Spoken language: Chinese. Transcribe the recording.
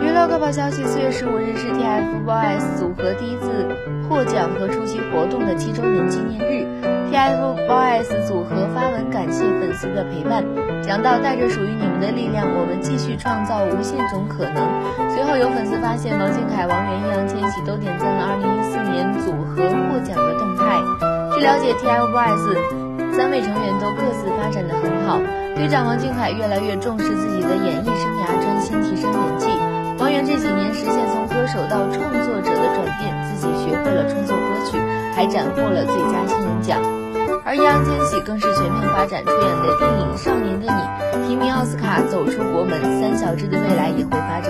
娱乐快报消息：四月十五日是 TFBOYS 组合第一次获奖和出席活动的七周年纪念日。TFBOYS 组合发文感谢粉丝的陪伴，讲到带着属于你们的力量，我们继续创造无限种可能。随后有粉丝发现王俊凯、王源、易烊千玺都点赞了二零一四年组合获奖的动态。据了解，TFBOYS 三位成员都各自发展的很好。队长王俊凯越来越重视自己的演艺的转变，自己学会了创作歌曲，还斩获了最佳新人奖。而易烊千玺更是全面发展出演的电影《少年的你》，提名奥斯卡，走出国门，三小只的未来也会发展。